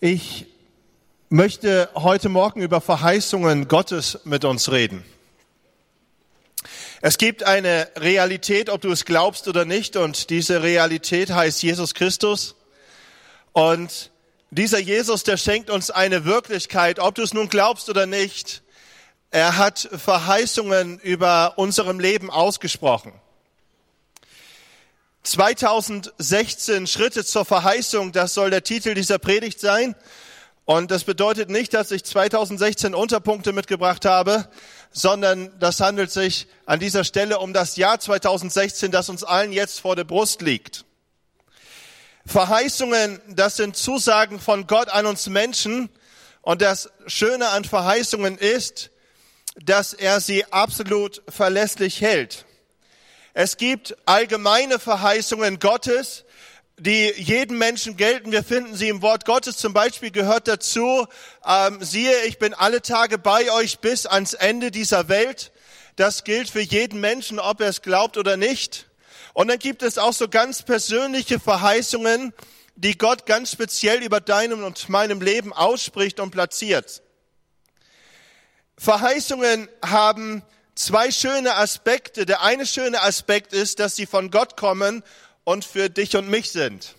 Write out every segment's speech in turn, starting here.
Ich möchte heute Morgen über Verheißungen Gottes mit uns reden. Es gibt eine Realität, ob du es glaubst oder nicht, und diese Realität heißt Jesus Christus. Und dieser Jesus, der schenkt uns eine Wirklichkeit, ob du es nun glaubst oder nicht. Er hat Verheißungen über unserem Leben ausgesprochen. 2016 Schritte zur Verheißung, das soll der Titel dieser Predigt sein. Und das bedeutet nicht, dass ich 2016 Unterpunkte mitgebracht habe, sondern das handelt sich an dieser Stelle um das Jahr 2016, das uns allen jetzt vor der Brust liegt. Verheißungen, das sind Zusagen von Gott an uns Menschen. Und das Schöne an Verheißungen ist, dass er sie absolut verlässlich hält. Es gibt allgemeine Verheißungen Gottes, die jedem Menschen gelten. Wir finden sie im Wort Gottes. Zum Beispiel gehört dazu, ähm, siehe, ich bin alle Tage bei euch bis ans Ende dieser Welt. Das gilt für jeden Menschen, ob er es glaubt oder nicht. Und dann gibt es auch so ganz persönliche Verheißungen, die Gott ganz speziell über deinem und meinem Leben ausspricht und platziert. Verheißungen haben zwei schöne Aspekte. Der eine schöne Aspekt ist, dass sie von Gott kommen und für dich und mich sind.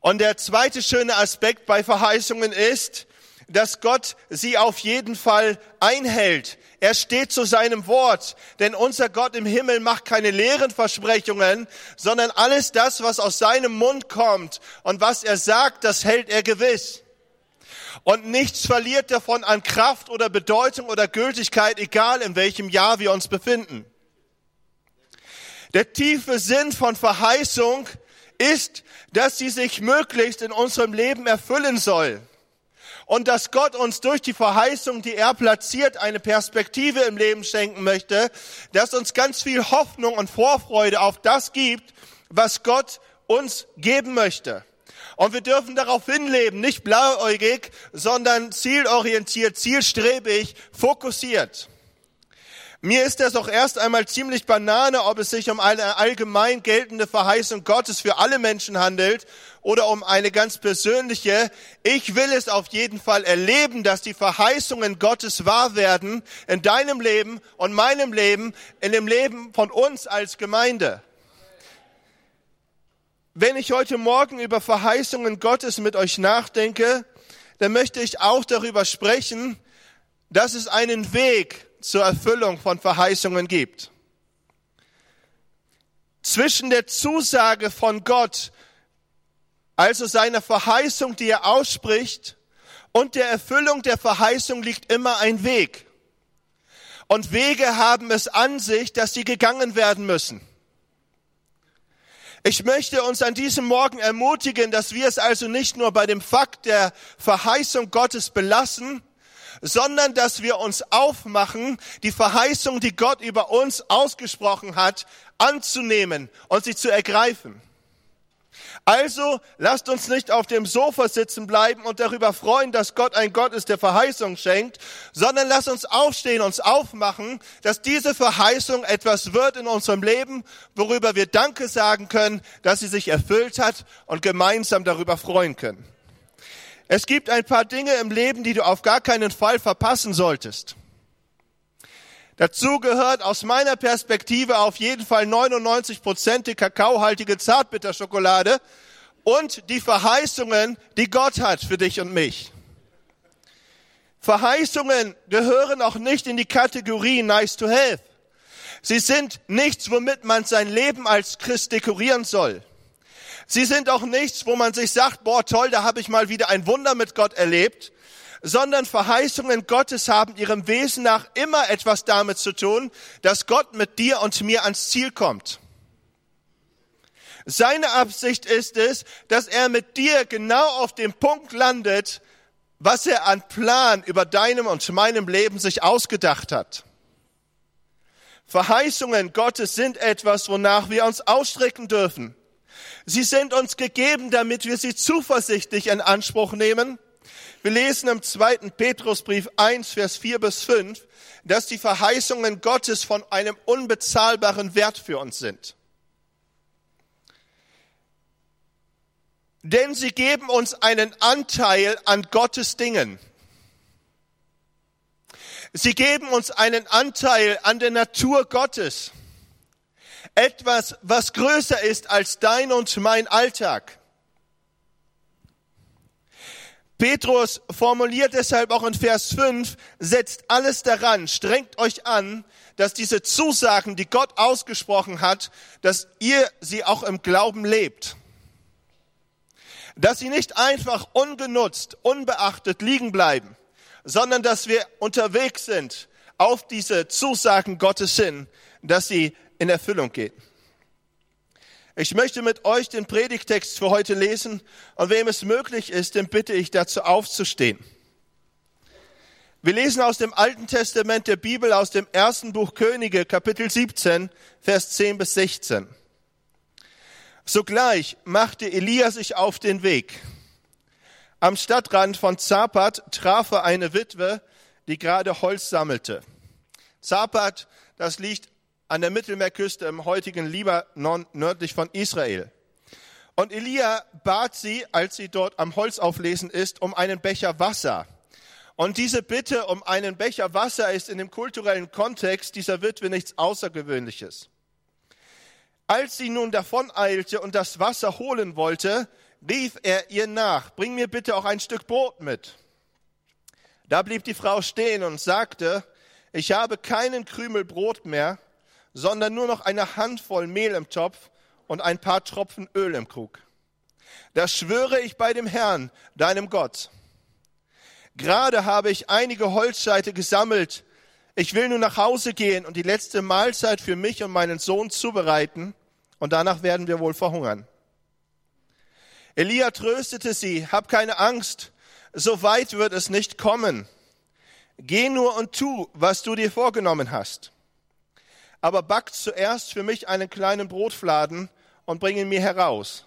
Und der zweite schöne Aspekt bei Verheißungen ist, dass Gott sie auf jeden Fall einhält. Er steht zu seinem Wort, denn unser Gott im Himmel macht keine leeren Versprechungen, sondern alles das, was aus seinem Mund kommt und was er sagt, das hält er gewiss. Und nichts verliert davon an Kraft oder Bedeutung oder Gültigkeit, egal in welchem Jahr wir uns befinden. Der tiefe Sinn von Verheißung ist, dass sie sich möglichst in unserem Leben erfüllen soll. Und dass Gott uns durch die Verheißung, die er platziert, eine Perspektive im Leben schenken möchte, dass uns ganz viel Hoffnung und Vorfreude auf das gibt, was Gott uns geben möchte. Und wir dürfen darauf hinleben, nicht blauäugig, sondern zielorientiert, zielstrebig, fokussiert. Mir ist das auch erst einmal ziemlich banane, ob es sich um eine allgemein geltende Verheißung Gottes für alle Menschen handelt oder um eine ganz persönliche. Ich will es auf jeden Fall erleben, dass die Verheißungen Gottes wahr werden in deinem Leben und meinem Leben, in dem Leben von uns als Gemeinde. Wenn ich heute Morgen über Verheißungen Gottes mit euch nachdenke, dann möchte ich auch darüber sprechen, dass es einen Weg zur Erfüllung von Verheißungen gibt. Zwischen der Zusage von Gott, also seiner Verheißung, die er ausspricht, und der Erfüllung der Verheißung liegt immer ein Weg. Und Wege haben es an sich, dass sie gegangen werden müssen. Ich möchte uns an diesem Morgen ermutigen, dass wir es also nicht nur bei dem Fakt der Verheißung Gottes belassen, sondern dass wir uns aufmachen, die Verheißung, die Gott über uns ausgesprochen hat, anzunehmen und sie zu ergreifen. Also lasst uns nicht auf dem Sofa sitzen bleiben und darüber freuen, dass Gott ein Gott ist, der Verheißung schenkt, sondern lasst uns aufstehen, uns aufmachen, dass diese Verheißung etwas wird in unserem Leben, worüber wir Danke sagen können, dass sie sich erfüllt hat und gemeinsam darüber freuen können. Es gibt ein paar Dinge im Leben, die du auf gar keinen Fall verpassen solltest. Dazu gehört aus meiner Perspektive auf jeden Fall 99 Prozent die kakaohaltige Zartbitterschokolade und die Verheißungen, die Gott hat für dich und mich. Verheißungen gehören auch nicht in die Kategorie nice to have. Sie sind nichts, womit man sein Leben als Christ dekorieren soll. Sie sind auch nichts, wo man sich sagt, boah, toll, da habe ich mal wieder ein Wunder mit Gott erlebt, sondern Verheißungen Gottes haben ihrem Wesen nach immer etwas damit zu tun, dass Gott mit dir und mir ans Ziel kommt. Seine Absicht ist es, dass er mit dir genau auf dem Punkt landet, was er an Plan über deinem und meinem Leben sich ausgedacht hat. Verheißungen Gottes sind etwas, wonach wir uns ausstrecken dürfen. Sie sind uns gegeben, damit wir sie zuversichtlich in Anspruch nehmen wir lesen im zweiten Petrusbrief 1, Vers 4 bis 5, dass die Verheißungen Gottes von einem unbezahlbaren Wert für uns sind. denn sie geben uns einen Anteil an Gottes Dingen. Sie geben uns einen Anteil an der Natur Gottes. Etwas, was größer ist als dein und mein Alltag. Petrus formuliert deshalb auch in Vers 5, setzt alles daran, strengt euch an, dass diese Zusagen, die Gott ausgesprochen hat, dass ihr sie auch im Glauben lebt. Dass sie nicht einfach ungenutzt, unbeachtet liegen bleiben, sondern dass wir unterwegs sind auf diese Zusagen Gottes hin, dass sie in Erfüllung gehen. Ich möchte mit euch den Predigtext für heute lesen und wem es möglich ist, den bitte ich dazu aufzustehen. Wir lesen aus dem Alten Testament der Bibel aus dem ersten Buch Könige, Kapitel 17, Vers 10 bis 16. Sogleich machte Elia sich auf den Weg. Am Stadtrand von Zapat traf er eine Witwe, die gerade Holz sammelte. Zapat, das liegt an der Mittelmeerküste im heutigen Libanon nördlich von Israel. Und Elia bat sie, als sie dort am Holz auflesen ist, um einen Becher Wasser. Und diese Bitte um einen Becher Wasser ist in dem kulturellen Kontext dieser Witwe nichts Außergewöhnliches. Als sie nun davoneilte und das Wasser holen wollte, rief er ihr nach, bring mir bitte auch ein Stück Brot mit. Da blieb die Frau stehen und sagte, ich habe keinen Krümel Brot mehr sondern nur noch eine Handvoll Mehl im Topf und ein paar Tropfen Öl im Krug. Das schwöre ich bei dem Herrn, deinem Gott. Gerade habe ich einige Holzscheite gesammelt. Ich will nun nach Hause gehen und die letzte Mahlzeit für mich und meinen Sohn zubereiten, und danach werden wir wohl verhungern. Elia tröstete sie, hab keine Angst, so weit wird es nicht kommen. Geh nur und tu, was du dir vorgenommen hast aber back zuerst für mich einen kleinen Brotfladen und bring ihn mir heraus.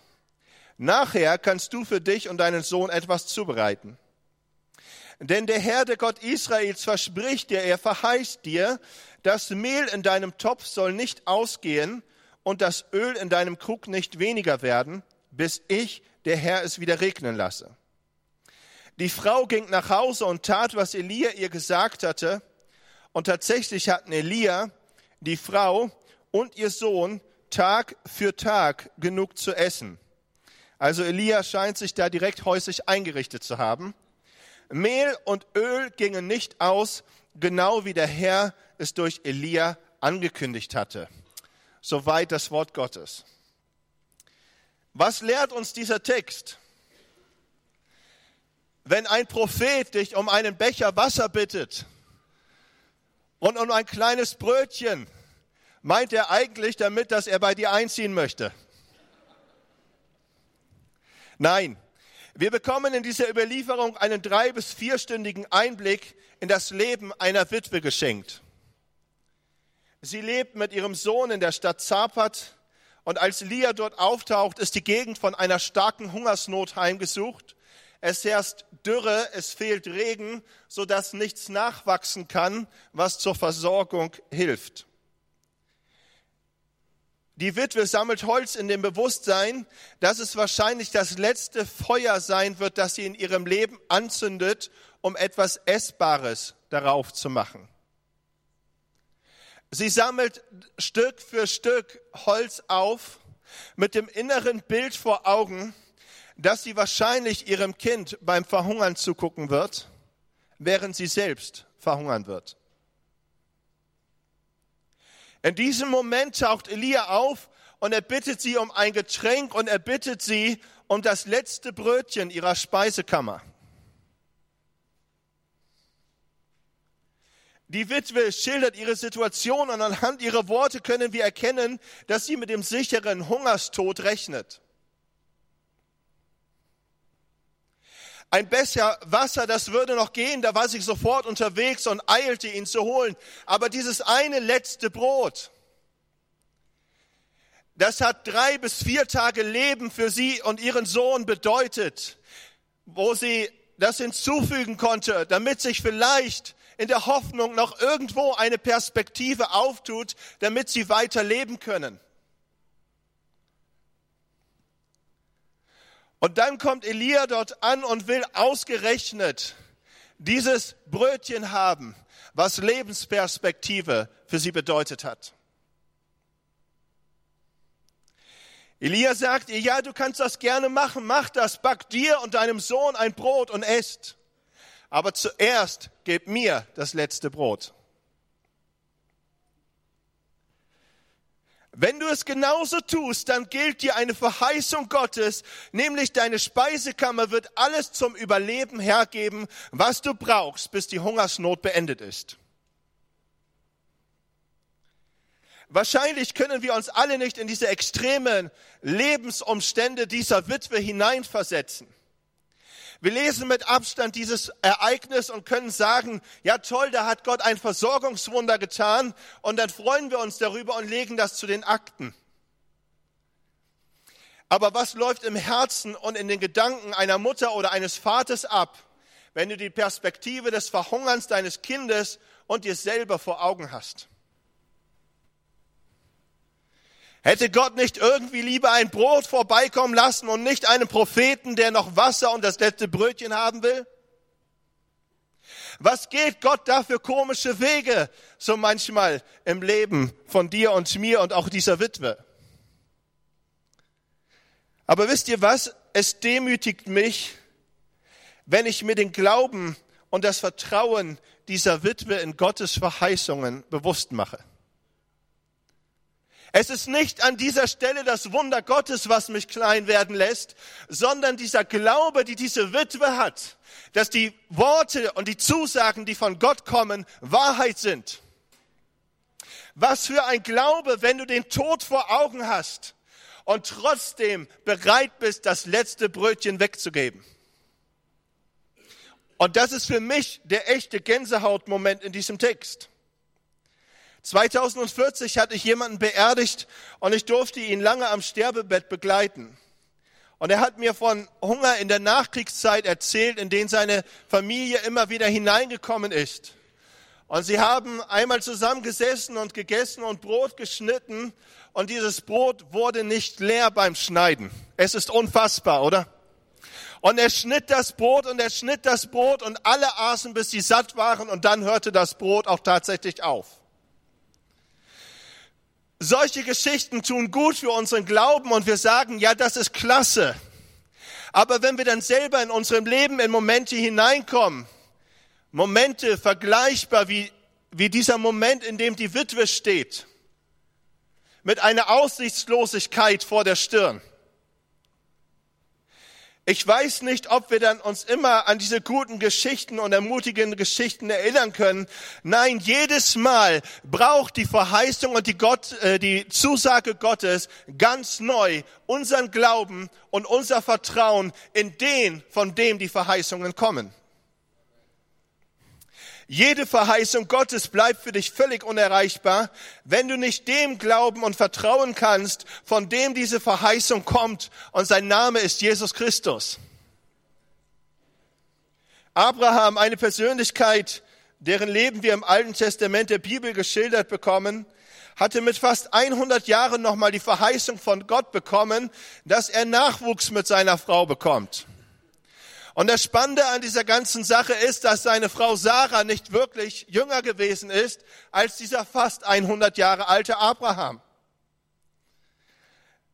Nachher kannst du für dich und deinen Sohn etwas zubereiten. Denn der Herr, der Gott Israels, verspricht dir, er verheißt dir, das Mehl in deinem Topf soll nicht ausgehen und das Öl in deinem Krug nicht weniger werden, bis ich, der Herr, es wieder regnen lasse. Die Frau ging nach Hause und tat, was Elia ihr gesagt hatte. Und tatsächlich hatten Elia die Frau und ihr Sohn Tag für Tag genug zu essen. Also Elia scheint sich da direkt häuslich eingerichtet zu haben. Mehl und Öl gingen nicht aus, genau wie der Herr es durch Elia angekündigt hatte. Soweit das Wort Gottes. Was lehrt uns dieser Text? Wenn ein Prophet dich um einen Becher Wasser bittet und um ein kleines Brötchen, meint er eigentlich damit, dass er bei dir einziehen möchte. Nein, wir bekommen in dieser Überlieferung einen drei- bis vierstündigen Einblick in das Leben einer Witwe geschenkt. Sie lebt mit ihrem Sohn in der Stadt Zapat und als Lia dort auftaucht, ist die Gegend von einer starken Hungersnot heimgesucht. Es herrscht Dürre, es fehlt Regen, so dass nichts nachwachsen kann, was zur Versorgung hilft. Die Witwe sammelt Holz in dem Bewusstsein, dass es wahrscheinlich das letzte Feuer sein wird, das sie in ihrem Leben anzündet, um etwas Essbares darauf zu machen. Sie sammelt Stück für Stück Holz auf mit dem inneren Bild vor Augen, dass sie wahrscheinlich ihrem Kind beim Verhungern zugucken wird, während sie selbst verhungern wird. In diesem Moment taucht Elia auf und er bittet sie um ein Getränk und er bittet sie um das letzte Brötchen ihrer Speisekammer. Die Witwe schildert ihre Situation und anhand ihrer Worte können wir erkennen, dass sie mit dem sicheren Hungerstod rechnet. Ein Becher Wasser, das würde noch gehen, da war sie sofort unterwegs und eilte ihn zu holen. Aber dieses eine letzte Brot, das hat drei bis vier Tage Leben für sie und ihren Sohn bedeutet, wo sie das hinzufügen konnte, damit sich vielleicht in der Hoffnung noch irgendwo eine Perspektive auftut, damit sie weiter leben können. Und dann kommt Elia dort an und will ausgerechnet dieses Brötchen haben, was Lebensperspektive für sie bedeutet hat. Elia sagt ihr, ja, du kannst das gerne machen, mach das, back dir und deinem Sohn ein Brot und esst. Aber zuerst gib mir das letzte Brot. Wenn du es genauso tust, dann gilt dir eine Verheißung Gottes, nämlich deine Speisekammer wird alles zum Überleben hergeben, was du brauchst, bis die Hungersnot beendet ist. Wahrscheinlich können wir uns alle nicht in diese extremen Lebensumstände dieser Witwe hineinversetzen. Wir lesen mit Abstand dieses Ereignis und können sagen, ja toll, da hat Gott ein Versorgungswunder getan und dann freuen wir uns darüber und legen das zu den Akten. Aber was läuft im Herzen und in den Gedanken einer Mutter oder eines Vaters ab, wenn du die Perspektive des Verhungerns deines Kindes und dir selber vor Augen hast? Hätte Gott nicht irgendwie lieber ein Brot vorbeikommen lassen und nicht einen Propheten, der noch Wasser und das letzte Brötchen haben will? Was geht Gott da für komische Wege so manchmal im Leben von dir und mir und auch dieser Witwe? Aber wisst ihr was? Es demütigt mich, wenn ich mir den Glauben und das Vertrauen dieser Witwe in Gottes Verheißungen bewusst mache. Es ist nicht an dieser Stelle das Wunder Gottes, was mich klein werden lässt, sondern dieser Glaube, die diese Witwe hat, dass die Worte und die Zusagen, die von Gott kommen, Wahrheit sind. Was für ein Glaube, wenn du den Tod vor Augen hast und trotzdem bereit bist, das letzte Brötchen wegzugeben. Und das ist für mich der echte Gänsehautmoment in diesem Text. 2040 hatte ich jemanden beerdigt und ich durfte ihn lange am Sterbebett begleiten. Und er hat mir von Hunger in der Nachkriegszeit erzählt, in den seine Familie immer wieder hineingekommen ist. Und sie haben einmal zusammengesessen und gegessen und Brot geschnitten und dieses Brot wurde nicht leer beim Schneiden. Es ist unfassbar, oder? Und er schnitt das Brot und er schnitt das Brot und alle aßen, bis sie satt waren und dann hörte das Brot auch tatsächlich auf. Solche Geschichten tun gut für unseren Glauben und wir sagen, ja, das ist klasse. Aber wenn wir dann selber in unserem Leben in Momente hineinkommen, Momente vergleichbar wie, wie dieser Moment, in dem die Witwe steht, mit einer Aussichtslosigkeit vor der Stirn, ich weiß nicht, ob wir dann uns immer an diese guten Geschichten und ermutigenden Geschichten erinnern können. Nein, jedes Mal braucht die Verheißung und die, Gott, äh, die Zusage Gottes ganz neu unseren Glauben und unser Vertrauen in den, von dem die Verheißungen kommen. Jede Verheißung Gottes bleibt für dich völlig unerreichbar, wenn du nicht dem glauben und vertrauen kannst, von dem diese Verheißung kommt und sein Name ist Jesus Christus. Abraham, eine Persönlichkeit, deren Leben wir im Alten Testament der Bibel geschildert bekommen, hatte mit fast 100 Jahren nochmal die Verheißung von Gott bekommen, dass er Nachwuchs mit seiner Frau bekommt. Und das Spannende an dieser ganzen Sache ist, dass seine Frau Sarah nicht wirklich jünger gewesen ist als dieser fast 100 Jahre alte Abraham.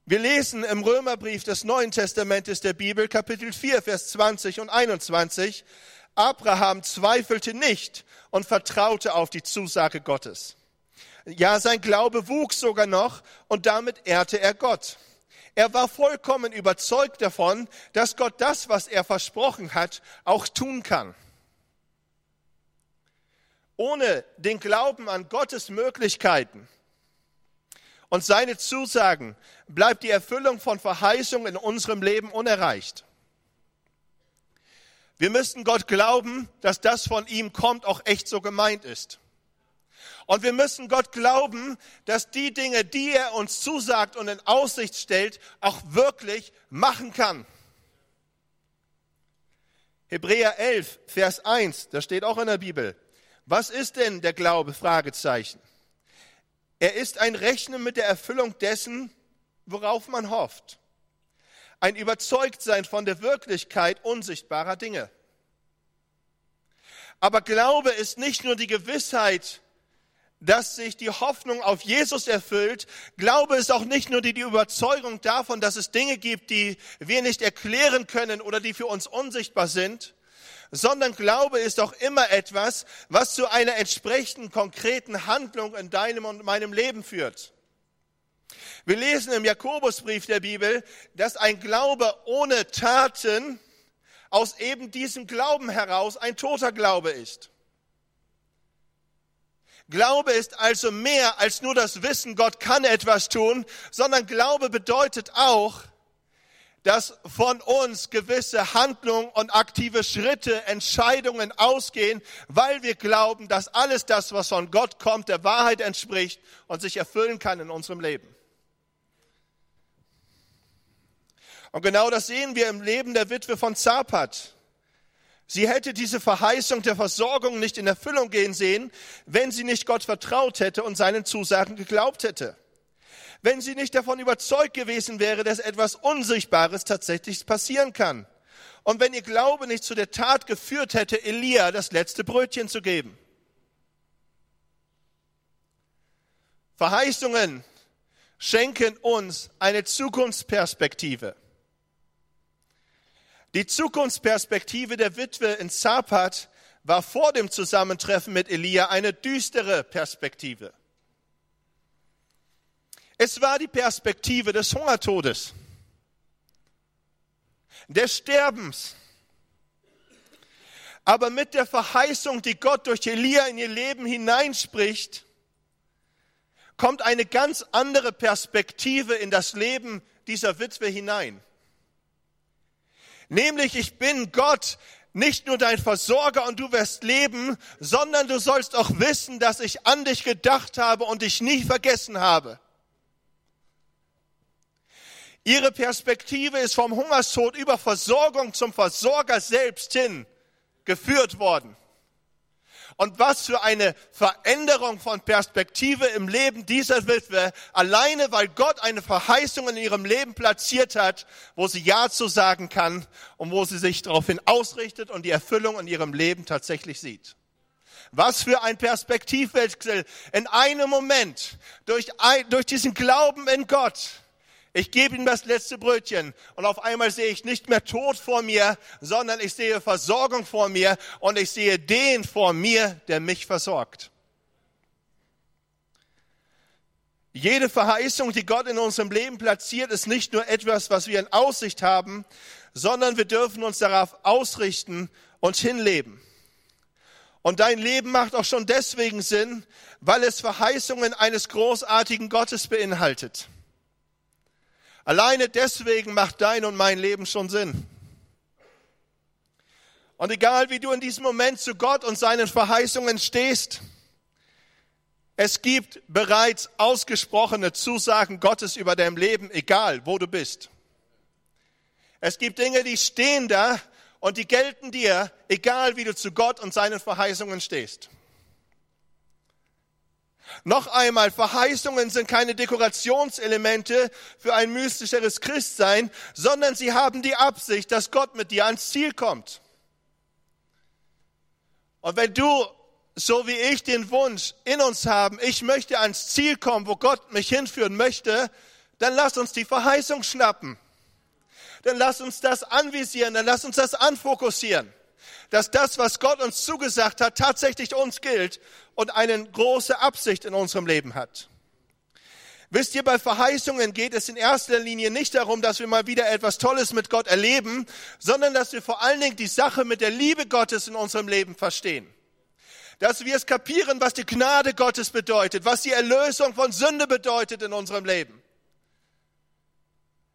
Wir lesen im Römerbrief des Neuen Testamentes der Bibel, Kapitel 4, Vers 20 und 21, Abraham zweifelte nicht und vertraute auf die Zusage Gottes. Ja, sein Glaube wuchs sogar noch und damit ehrte er Gott. Er war vollkommen überzeugt davon, dass Gott das, was er versprochen hat, auch tun kann. Ohne den Glauben an Gottes Möglichkeiten und seine Zusagen bleibt die Erfüllung von Verheißungen in unserem Leben unerreicht. Wir müssen Gott glauben, dass das von ihm kommt, auch echt so gemeint ist. Und wir müssen Gott glauben, dass die Dinge, die er uns zusagt und in Aussicht stellt, auch wirklich machen kann. Hebräer 11, Vers 1, das steht auch in der Bibel. Was ist denn der Glaube? Fragezeichen. Er ist ein Rechnen mit der Erfüllung dessen, worauf man hofft. ein Überzeugtsein von der Wirklichkeit unsichtbarer Dinge. Aber Glaube ist nicht nur die Gewissheit, dass sich die Hoffnung auf Jesus erfüllt. Glaube ist auch nicht nur die, die Überzeugung davon, dass es Dinge gibt, die wir nicht erklären können oder die für uns unsichtbar sind, sondern Glaube ist auch immer etwas, was zu einer entsprechenden konkreten Handlung in deinem und meinem Leben führt. Wir lesen im Jakobusbrief der Bibel, dass ein Glaube ohne Taten aus eben diesem Glauben heraus ein toter Glaube ist. Glaube ist also mehr als nur das Wissen, Gott kann etwas tun, sondern Glaube bedeutet auch, dass von uns gewisse Handlungen und aktive Schritte, Entscheidungen ausgehen, weil wir glauben, dass alles das, was von Gott kommt, der Wahrheit entspricht und sich erfüllen kann in unserem Leben. Und genau das sehen wir im Leben der Witwe von Zapat. Sie hätte diese Verheißung der Versorgung nicht in Erfüllung gehen sehen, wenn sie nicht Gott vertraut hätte und seinen Zusagen geglaubt hätte. Wenn sie nicht davon überzeugt gewesen wäre, dass etwas Unsichtbares tatsächlich passieren kann. Und wenn ihr Glaube nicht zu der Tat geführt hätte, Elia das letzte Brötchen zu geben. Verheißungen schenken uns eine Zukunftsperspektive. Die Zukunftsperspektive der Witwe in Zapat war vor dem Zusammentreffen mit Elia eine düstere Perspektive. Es war die Perspektive des Hungertodes, des Sterbens. Aber mit der Verheißung, die Gott durch Elia in ihr Leben hineinspricht, kommt eine ganz andere Perspektive in das Leben dieser Witwe hinein. Nämlich, ich bin Gott, nicht nur dein Versorger und du wirst leben, sondern du sollst auch wissen, dass ich an dich gedacht habe und dich nie vergessen habe. Ihre Perspektive ist vom Hungerstod über Versorgung zum Versorger selbst hin geführt worden. Und was für eine Veränderung von Perspektive im Leben dieser Witwe, alleine weil Gott eine Verheißung in ihrem Leben platziert hat, wo sie Ja zu sagen kann und wo sie sich daraufhin ausrichtet und die Erfüllung in ihrem Leben tatsächlich sieht. Was für ein Perspektivwechsel in einem Moment durch, durch diesen Glauben in Gott ich gebe ihm das letzte Brötchen und auf einmal sehe ich nicht mehr Tod vor mir, sondern ich sehe Versorgung vor mir und ich sehe den vor mir, der mich versorgt. Jede Verheißung, die Gott in unserem Leben platziert, ist nicht nur etwas, was wir in Aussicht haben, sondern wir dürfen uns darauf ausrichten und hinleben. Und dein Leben macht auch schon deswegen Sinn, weil es Verheißungen eines großartigen Gottes beinhaltet. Alleine deswegen macht dein und mein Leben schon Sinn. Und egal wie du in diesem Moment zu Gott und seinen Verheißungen stehst, es gibt bereits ausgesprochene Zusagen Gottes über dein Leben, egal wo du bist. Es gibt Dinge, die stehen da und die gelten dir, egal wie du zu Gott und seinen Verheißungen stehst. Noch einmal, Verheißungen sind keine Dekorationselemente für ein mystischeres Christsein, sondern sie haben die Absicht, dass Gott mit dir ans Ziel kommt. Und wenn du, so wie ich, den Wunsch in uns haben, ich möchte ans Ziel kommen, wo Gott mich hinführen möchte, dann lass uns die Verheißung schnappen. Dann lass uns das anvisieren, dann lass uns das anfokussieren dass das, was Gott uns zugesagt hat, tatsächlich uns gilt und eine große Absicht in unserem Leben hat. Wisst ihr, bei Verheißungen geht es in erster Linie nicht darum, dass wir mal wieder etwas Tolles mit Gott erleben, sondern dass wir vor allen Dingen die Sache mit der Liebe Gottes in unserem Leben verstehen. Dass wir es kapieren, was die Gnade Gottes bedeutet, was die Erlösung von Sünde bedeutet in unserem Leben.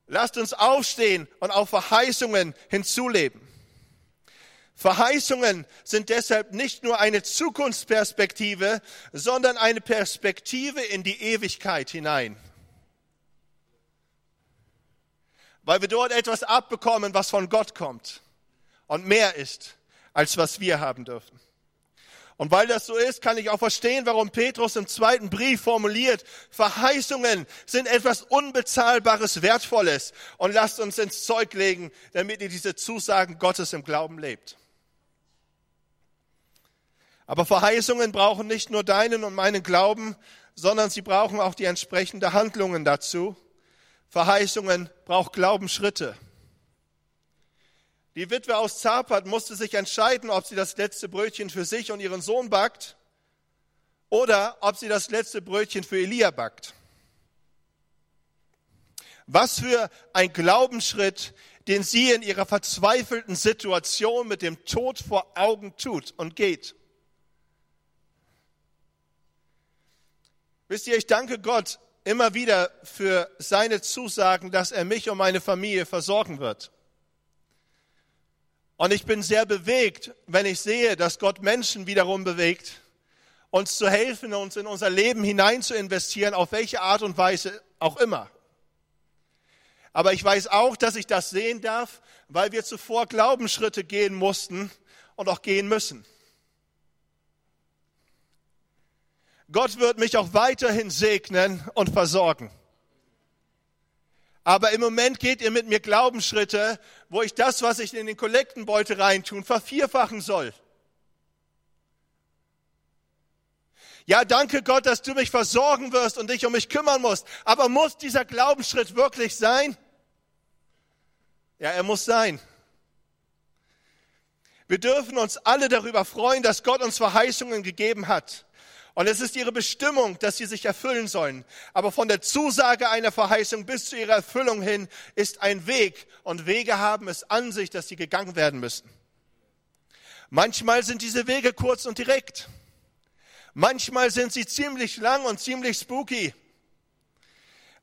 Lasst uns aufstehen und auf Verheißungen hinzuleben. Verheißungen sind deshalb nicht nur eine Zukunftsperspektive, sondern eine Perspektive in die Ewigkeit hinein. Weil wir dort etwas abbekommen, was von Gott kommt und mehr ist, als was wir haben dürfen. Und weil das so ist, kann ich auch verstehen, warum Petrus im zweiten Brief formuliert, Verheißungen sind etwas Unbezahlbares, Wertvolles. Und lasst uns ins Zeug legen, damit ihr diese Zusagen Gottes im Glauben lebt. Aber Verheißungen brauchen nicht nur deinen und meinen Glauben, sondern sie brauchen auch die entsprechenden Handlungen dazu. Verheißungen braucht Glaubensschritte. Die Witwe aus Zapat musste sich entscheiden, ob sie das letzte Brötchen für sich und ihren Sohn backt oder ob sie das letzte Brötchen für Elia backt. Was für ein Glaubensschritt, den sie in ihrer verzweifelten Situation mit dem Tod vor Augen tut und geht. Wisst ihr, ich danke Gott immer wieder für seine Zusagen, dass er mich und meine Familie versorgen wird. Und ich bin sehr bewegt, wenn ich sehe, dass Gott Menschen wiederum bewegt, uns zu helfen, uns in unser Leben hinein zu investieren, auf welche Art und Weise auch immer. Aber ich weiß auch, dass ich das sehen darf, weil wir zuvor Glaubensschritte gehen mussten und auch gehen müssen. Gott wird mich auch weiterhin segnen und versorgen. Aber im Moment geht ihr mit mir Glaubensschritte, wo ich das, was ich in den Kollektenbeutel reintun, vervierfachen soll. Ja, danke Gott, dass du mich versorgen wirst und dich um mich kümmern musst. Aber muss dieser Glaubensschritt wirklich sein? Ja, er muss sein. Wir dürfen uns alle darüber freuen, dass Gott uns Verheißungen gegeben hat. Und es ist ihre Bestimmung, dass sie sich erfüllen sollen. Aber von der Zusage einer Verheißung bis zu ihrer Erfüllung hin ist ein Weg. Und Wege haben es an sich, dass sie gegangen werden müssen. Manchmal sind diese Wege kurz und direkt. Manchmal sind sie ziemlich lang und ziemlich spooky.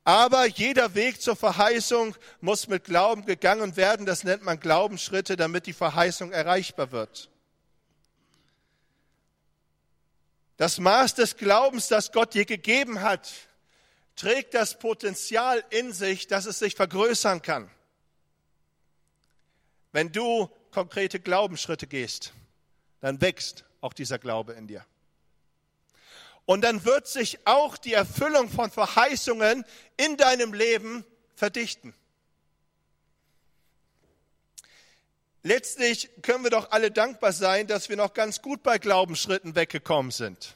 Aber jeder Weg zur Verheißung muss mit Glauben gegangen werden. Das nennt man Glaubensschritte, damit die Verheißung erreichbar wird. Das Maß des Glaubens, das Gott dir gegeben hat, trägt das Potenzial in sich, dass es sich vergrößern kann. Wenn du konkrete Glaubensschritte gehst, dann wächst auch dieser Glaube in dir. Und dann wird sich auch die Erfüllung von Verheißungen in deinem Leben verdichten. Letztlich können wir doch alle dankbar sein, dass wir noch ganz gut bei Glaubensschritten weggekommen sind.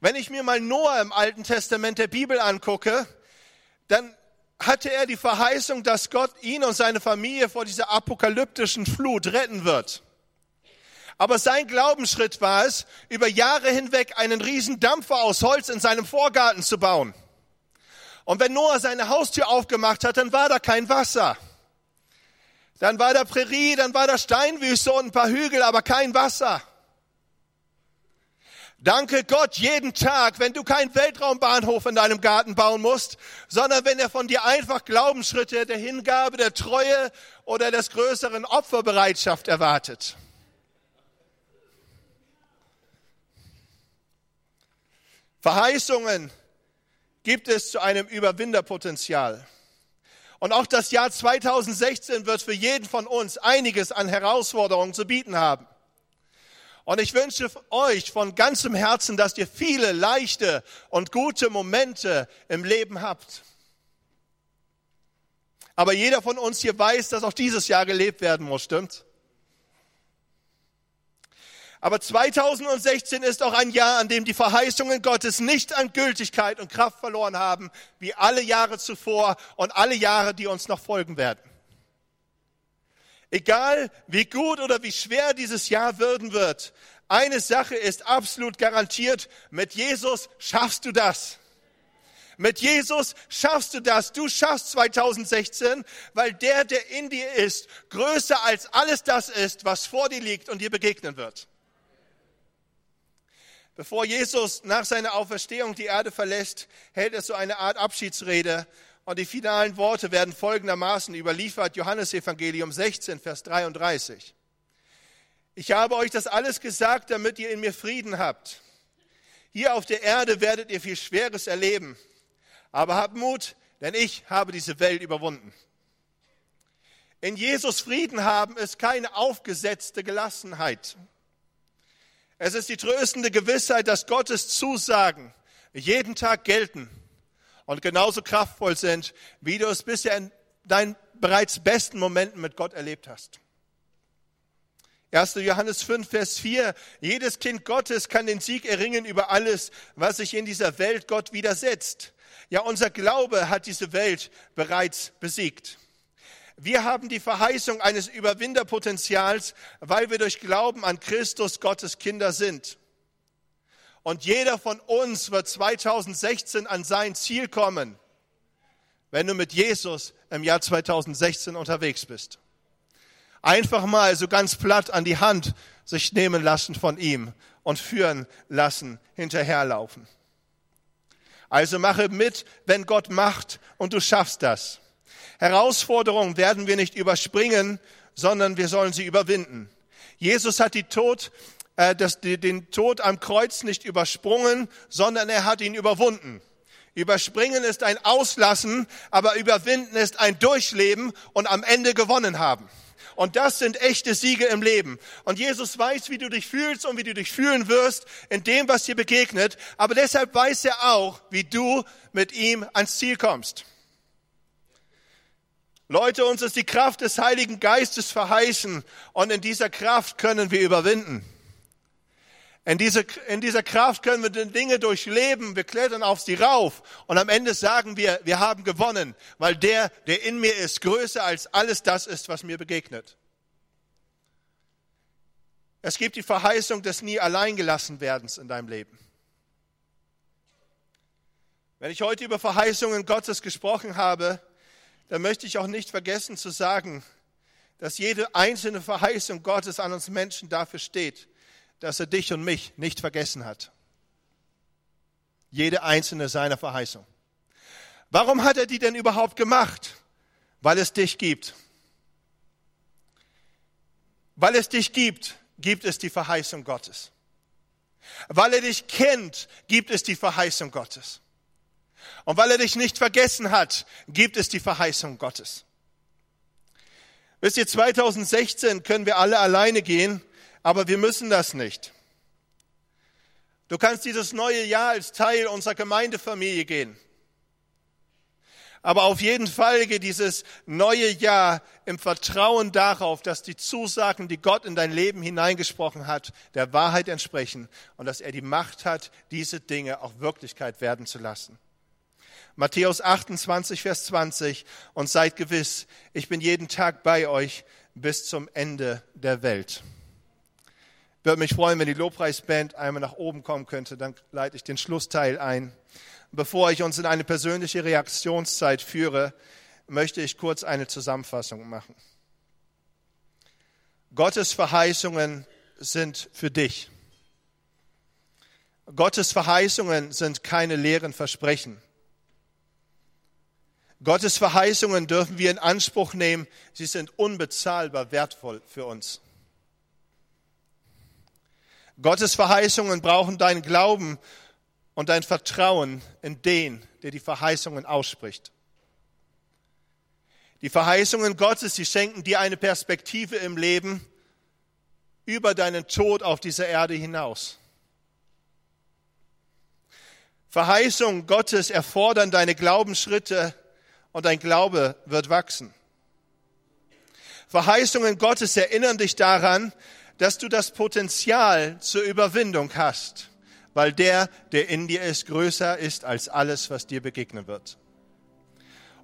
Wenn ich mir mal Noah im Alten Testament der Bibel angucke, dann hatte er die Verheißung, dass Gott ihn und seine Familie vor dieser apokalyptischen Flut retten wird. Aber sein Glaubensschritt war es, über Jahre hinweg einen riesen Dampfer aus Holz in seinem Vorgarten zu bauen. Und wenn Noah seine Haustür aufgemacht hat, dann war da kein Wasser. Dann war da Prärie, dann war da Steinwüste und ein paar Hügel, aber kein Wasser. Danke Gott jeden Tag, wenn du keinen Weltraumbahnhof in deinem Garten bauen musst, sondern wenn er von dir einfach Glaubensschritte der Hingabe, der Treue oder des größeren Opferbereitschaft erwartet. Verheißungen gibt es zu einem Überwinderpotenzial. Und auch das Jahr 2016 wird für jeden von uns einiges an Herausforderungen zu bieten haben. Und ich wünsche euch von ganzem Herzen, dass ihr viele leichte und gute Momente im Leben habt. Aber jeder von uns hier weiß, dass auch dieses Jahr gelebt werden muss, stimmt? Aber 2016 ist auch ein Jahr, an dem die Verheißungen Gottes nicht an Gültigkeit und Kraft verloren haben, wie alle Jahre zuvor und alle Jahre, die uns noch folgen werden. Egal wie gut oder wie schwer dieses Jahr werden wird, eine Sache ist absolut garantiert, mit Jesus schaffst du das. Mit Jesus schaffst du das. Du schaffst 2016, weil der, der in dir ist, größer als alles das ist, was vor dir liegt und dir begegnen wird. Bevor Jesus nach seiner Auferstehung die Erde verlässt, hält er so eine Art Abschiedsrede. Und die finalen Worte werden folgendermaßen überliefert, Johannes Evangelium 16, Vers 33. Ich habe euch das alles gesagt, damit ihr in mir Frieden habt. Hier auf der Erde werdet ihr viel Schweres erleben. Aber habt Mut, denn ich habe diese Welt überwunden. In Jesus Frieden haben ist keine aufgesetzte Gelassenheit. Es ist die tröstende Gewissheit, dass Gottes Zusagen jeden Tag gelten und genauso kraftvoll sind, wie du es bisher in deinen bereits besten Momenten mit Gott erlebt hast. 1. Johannes 5, Vers 4. Jedes Kind Gottes kann den Sieg erringen über alles, was sich in dieser Welt Gott widersetzt. Ja, unser Glaube hat diese Welt bereits besiegt. Wir haben die Verheißung eines Überwinderpotenzials, weil wir durch Glauben an Christus Gottes Kinder sind. Und jeder von uns wird 2016 an sein Ziel kommen, wenn du mit Jesus im Jahr 2016 unterwegs bist. Einfach mal so ganz platt an die Hand sich nehmen lassen von ihm und führen lassen, hinterherlaufen. Also mache mit, wenn Gott macht und du schaffst das. Herausforderungen werden wir nicht überspringen, sondern wir sollen sie überwinden. Jesus hat die Tod, äh, das, den Tod am Kreuz nicht übersprungen, sondern er hat ihn überwunden. Überspringen ist ein Auslassen, aber überwinden ist ein Durchleben und am Ende gewonnen haben. Und das sind echte Siege im Leben. Und Jesus weiß, wie du dich fühlst und wie du dich fühlen wirst in dem, was dir begegnet. Aber deshalb weiß er auch, wie du mit ihm ans Ziel kommst. Leute, uns ist die Kraft des Heiligen Geistes verheißen und in dieser Kraft können wir überwinden. In, diese, in dieser Kraft können wir Dinge durchleben, wir klettern auf sie rauf und am Ende sagen wir, wir haben gewonnen, weil der, der in mir ist, größer als alles das ist, was mir begegnet. Es gibt die Verheißung des nie alleingelassen werdens in deinem Leben. Wenn ich heute über Verheißungen Gottes gesprochen habe, dann möchte ich auch nicht vergessen zu sagen, dass jede einzelne Verheißung Gottes an uns Menschen dafür steht, dass er dich und mich nicht vergessen hat. Jede einzelne seiner Verheißung. Warum hat er die denn überhaupt gemacht? Weil es dich gibt. Weil es dich gibt, gibt es die Verheißung Gottes. Weil er dich kennt, gibt es die Verheißung Gottes. Und weil er dich nicht vergessen hat, gibt es die Verheißung Gottes. Wisst ihr, 2016 können wir alle alleine gehen aber wir müssen das nicht. Du kannst dieses neue Jahr als Teil unserer Gemeindefamilie gehen. Aber auf jeden Fall geht dieses neue Jahr im Vertrauen darauf, dass die Zusagen, die Gott in dein Leben hineingesprochen hat, der Wahrheit entsprechen und dass er die Macht hat, diese Dinge auch Wirklichkeit werden zu lassen. Matthäus 28, Vers 20. Und seid gewiss, ich bin jeden Tag bei euch bis zum Ende der Welt. Würde mich freuen, wenn die Lobpreisband einmal nach oben kommen könnte, dann leite ich den Schlussteil ein. Bevor ich uns in eine persönliche Reaktionszeit führe, möchte ich kurz eine Zusammenfassung machen. Gottes Verheißungen sind für dich. Gottes Verheißungen sind keine leeren Versprechen. Gottes Verheißungen dürfen wir in Anspruch nehmen. Sie sind unbezahlbar wertvoll für uns. Gottes Verheißungen brauchen deinen Glauben und dein Vertrauen in den, der die Verheißungen ausspricht. Die Verheißungen Gottes, die schenken dir eine Perspektive im Leben über deinen Tod auf dieser Erde hinaus. Verheißungen Gottes erfordern deine Glaubensschritte und dein Glaube wird wachsen. Verheißungen Gottes erinnern dich daran, dass du das Potenzial zur Überwindung hast, weil der, der in dir ist, größer ist als alles, was dir begegnen wird.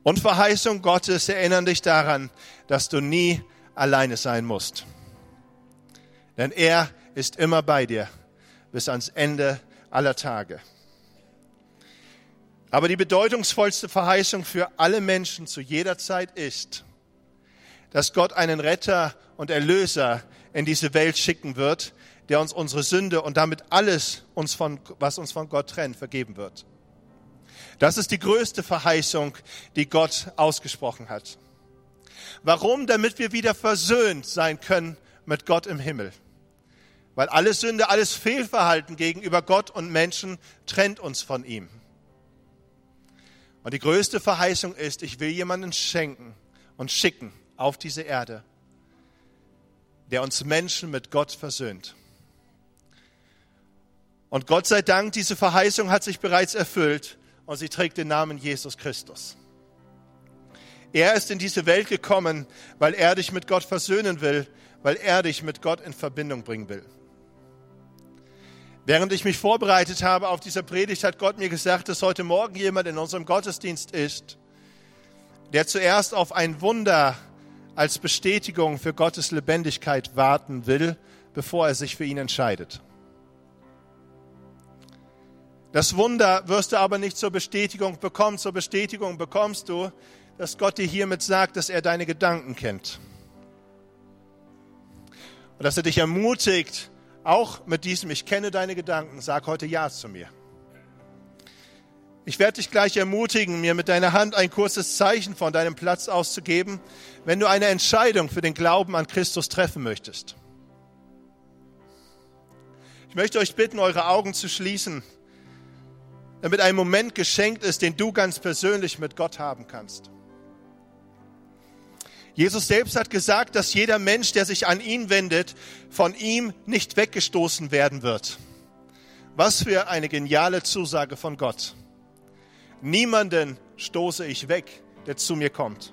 Und Verheißung Gottes erinnern dich daran, dass du nie alleine sein musst. Denn er ist immer bei dir bis ans Ende aller Tage. Aber die bedeutungsvollste Verheißung für alle Menschen zu jeder Zeit ist, dass Gott einen Retter und Erlöser in diese Welt schicken wird, der uns unsere Sünde und damit alles, uns von, was uns von Gott trennt, vergeben wird. Das ist die größte Verheißung, die Gott ausgesprochen hat. Warum? Damit wir wieder versöhnt sein können mit Gott im Himmel. Weil alle Sünde, alles Fehlverhalten gegenüber Gott und Menschen trennt uns von ihm. Und die größte Verheißung ist, ich will jemanden schenken und schicken auf diese Erde, der uns Menschen mit Gott versöhnt. Und Gott sei Dank, diese Verheißung hat sich bereits erfüllt und sie trägt den Namen Jesus Christus. Er ist in diese Welt gekommen, weil er dich mit Gott versöhnen will, weil er dich mit Gott in Verbindung bringen will. Während ich mich vorbereitet habe auf dieser Predigt, hat Gott mir gesagt, dass heute Morgen jemand in unserem Gottesdienst ist, der zuerst auf ein Wunder als Bestätigung für Gottes Lebendigkeit warten will, bevor er sich für ihn entscheidet. Das Wunder wirst du aber nicht zur Bestätigung bekommen. Zur Bestätigung bekommst du, dass Gott dir hiermit sagt, dass er deine Gedanken kennt. Und dass er dich ermutigt, auch mit diesem Ich kenne deine Gedanken, sag heute Ja zu mir. Ich werde dich gleich ermutigen, mir mit deiner Hand ein kurzes Zeichen von deinem Platz auszugeben, wenn du eine Entscheidung für den Glauben an Christus treffen möchtest. Ich möchte euch bitten, eure Augen zu schließen, damit ein Moment geschenkt ist, den du ganz persönlich mit Gott haben kannst. Jesus selbst hat gesagt, dass jeder Mensch, der sich an ihn wendet, von ihm nicht weggestoßen werden wird. Was für eine geniale Zusage von Gott. Niemanden stoße ich weg, der zu mir kommt.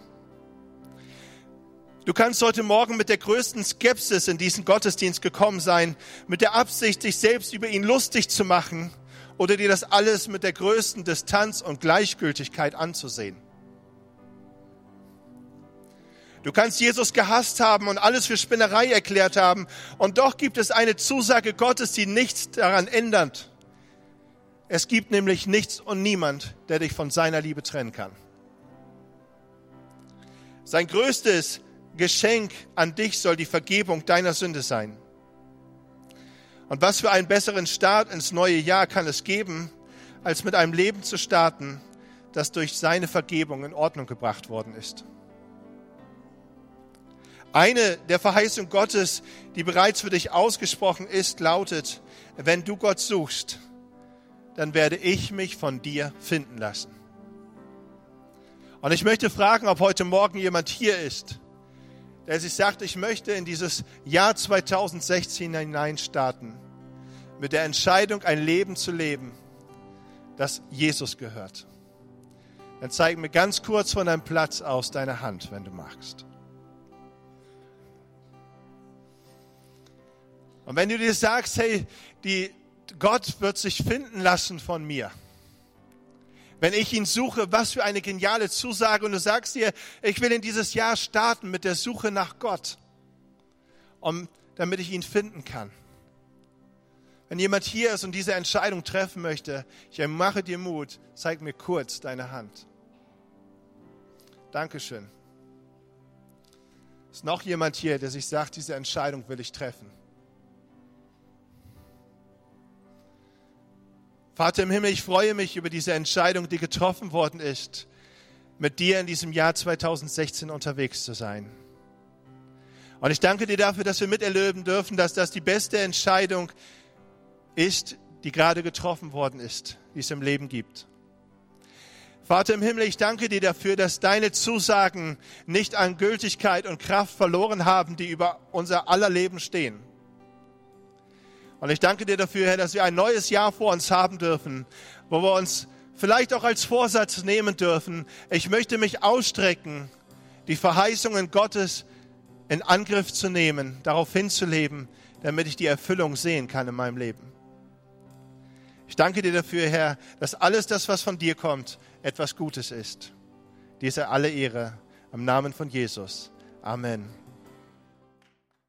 Du kannst heute Morgen mit der größten Skepsis in diesen Gottesdienst gekommen sein, mit der Absicht, sich selbst über ihn lustig zu machen oder dir das alles mit der größten Distanz und Gleichgültigkeit anzusehen. Du kannst Jesus gehasst haben und alles für Spinnerei erklärt haben. Und doch gibt es eine Zusage Gottes, die nichts daran ändert. Es gibt nämlich nichts und niemand, der dich von seiner Liebe trennen kann. Sein größtes Geschenk an dich soll die Vergebung deiner Sünde sein. Und was für einen besseren Start ins neue Jahr kann es geben, als mit einem Leben zu starten, das durch seine Vergebung in Ordnung gebracht worden ist. Eine der Verheißungen Gottes, die bereits für dich ausgesprochen ist, lautet, wenn du Gott suchst, dann werde ich mich von dir finden lassen. Und ich möchte fragen, ob heute Morgen jemand hier ist, der sich sagt, ich möchte in dieses Jahr 2016 hinein starten, mit der Entscheidung, ein Leben zu leben, das Jesus gehört. Dann zeig mir ganz kurz von deinem Platz aus deine Hand, wenn du magst. Und wenn du dir sagst, hey, die, Gott wird sich finden lassen von mir. Wenn ich ihn suche, was für eine geniale Zusage. Und du sagst dir, ich will in dieses Jahr starten mit der Suche nach Gott, um, damit ich ihn finden kann. Wenn jemand hier ist und diese Entscheidung treffen möchte, ich mache dir Mut, zeig mir kurz deine Hand. Dankeschön. Ist noch jemand hier, der sich sagt, diese Entscheidung will ich treffen? Vater im Himmel, ich freue mich über diese Entscheidung, die getroffen worden ist, mit dir in diesem Jahr 2016 unterwegs zu sein. Und ich danke dir dafür, dass wir miterleben dürfen, dass das die beste Entscheidung ist, die gerade getroffen worden ist, die es im Leben gibt. Vater im Himmel, ich danke dir dafür, dass deine Zusagen nicht an Gültigkeit und Kraft verloren haben, die über unser aller Leben stehen. Und ich danke dir dafür, Herr, dass wir ein neues Jahr vor uns haben dürfen, wo wir uns vielleicht auch als Vorsatz nehmen dürfen. Ich möchte mich ausstrecken, die Verheißungen Gottes in Angriff zu nehmen, darauf hinzuleben, damit ich die Erfüllung sehen kann in meinem Leben. Ich danke dir dafür, Herr, dass alles das, was von dir kommt, etwas Gutes ist. Diese alle Ehre im Namen von Jesus. Amen.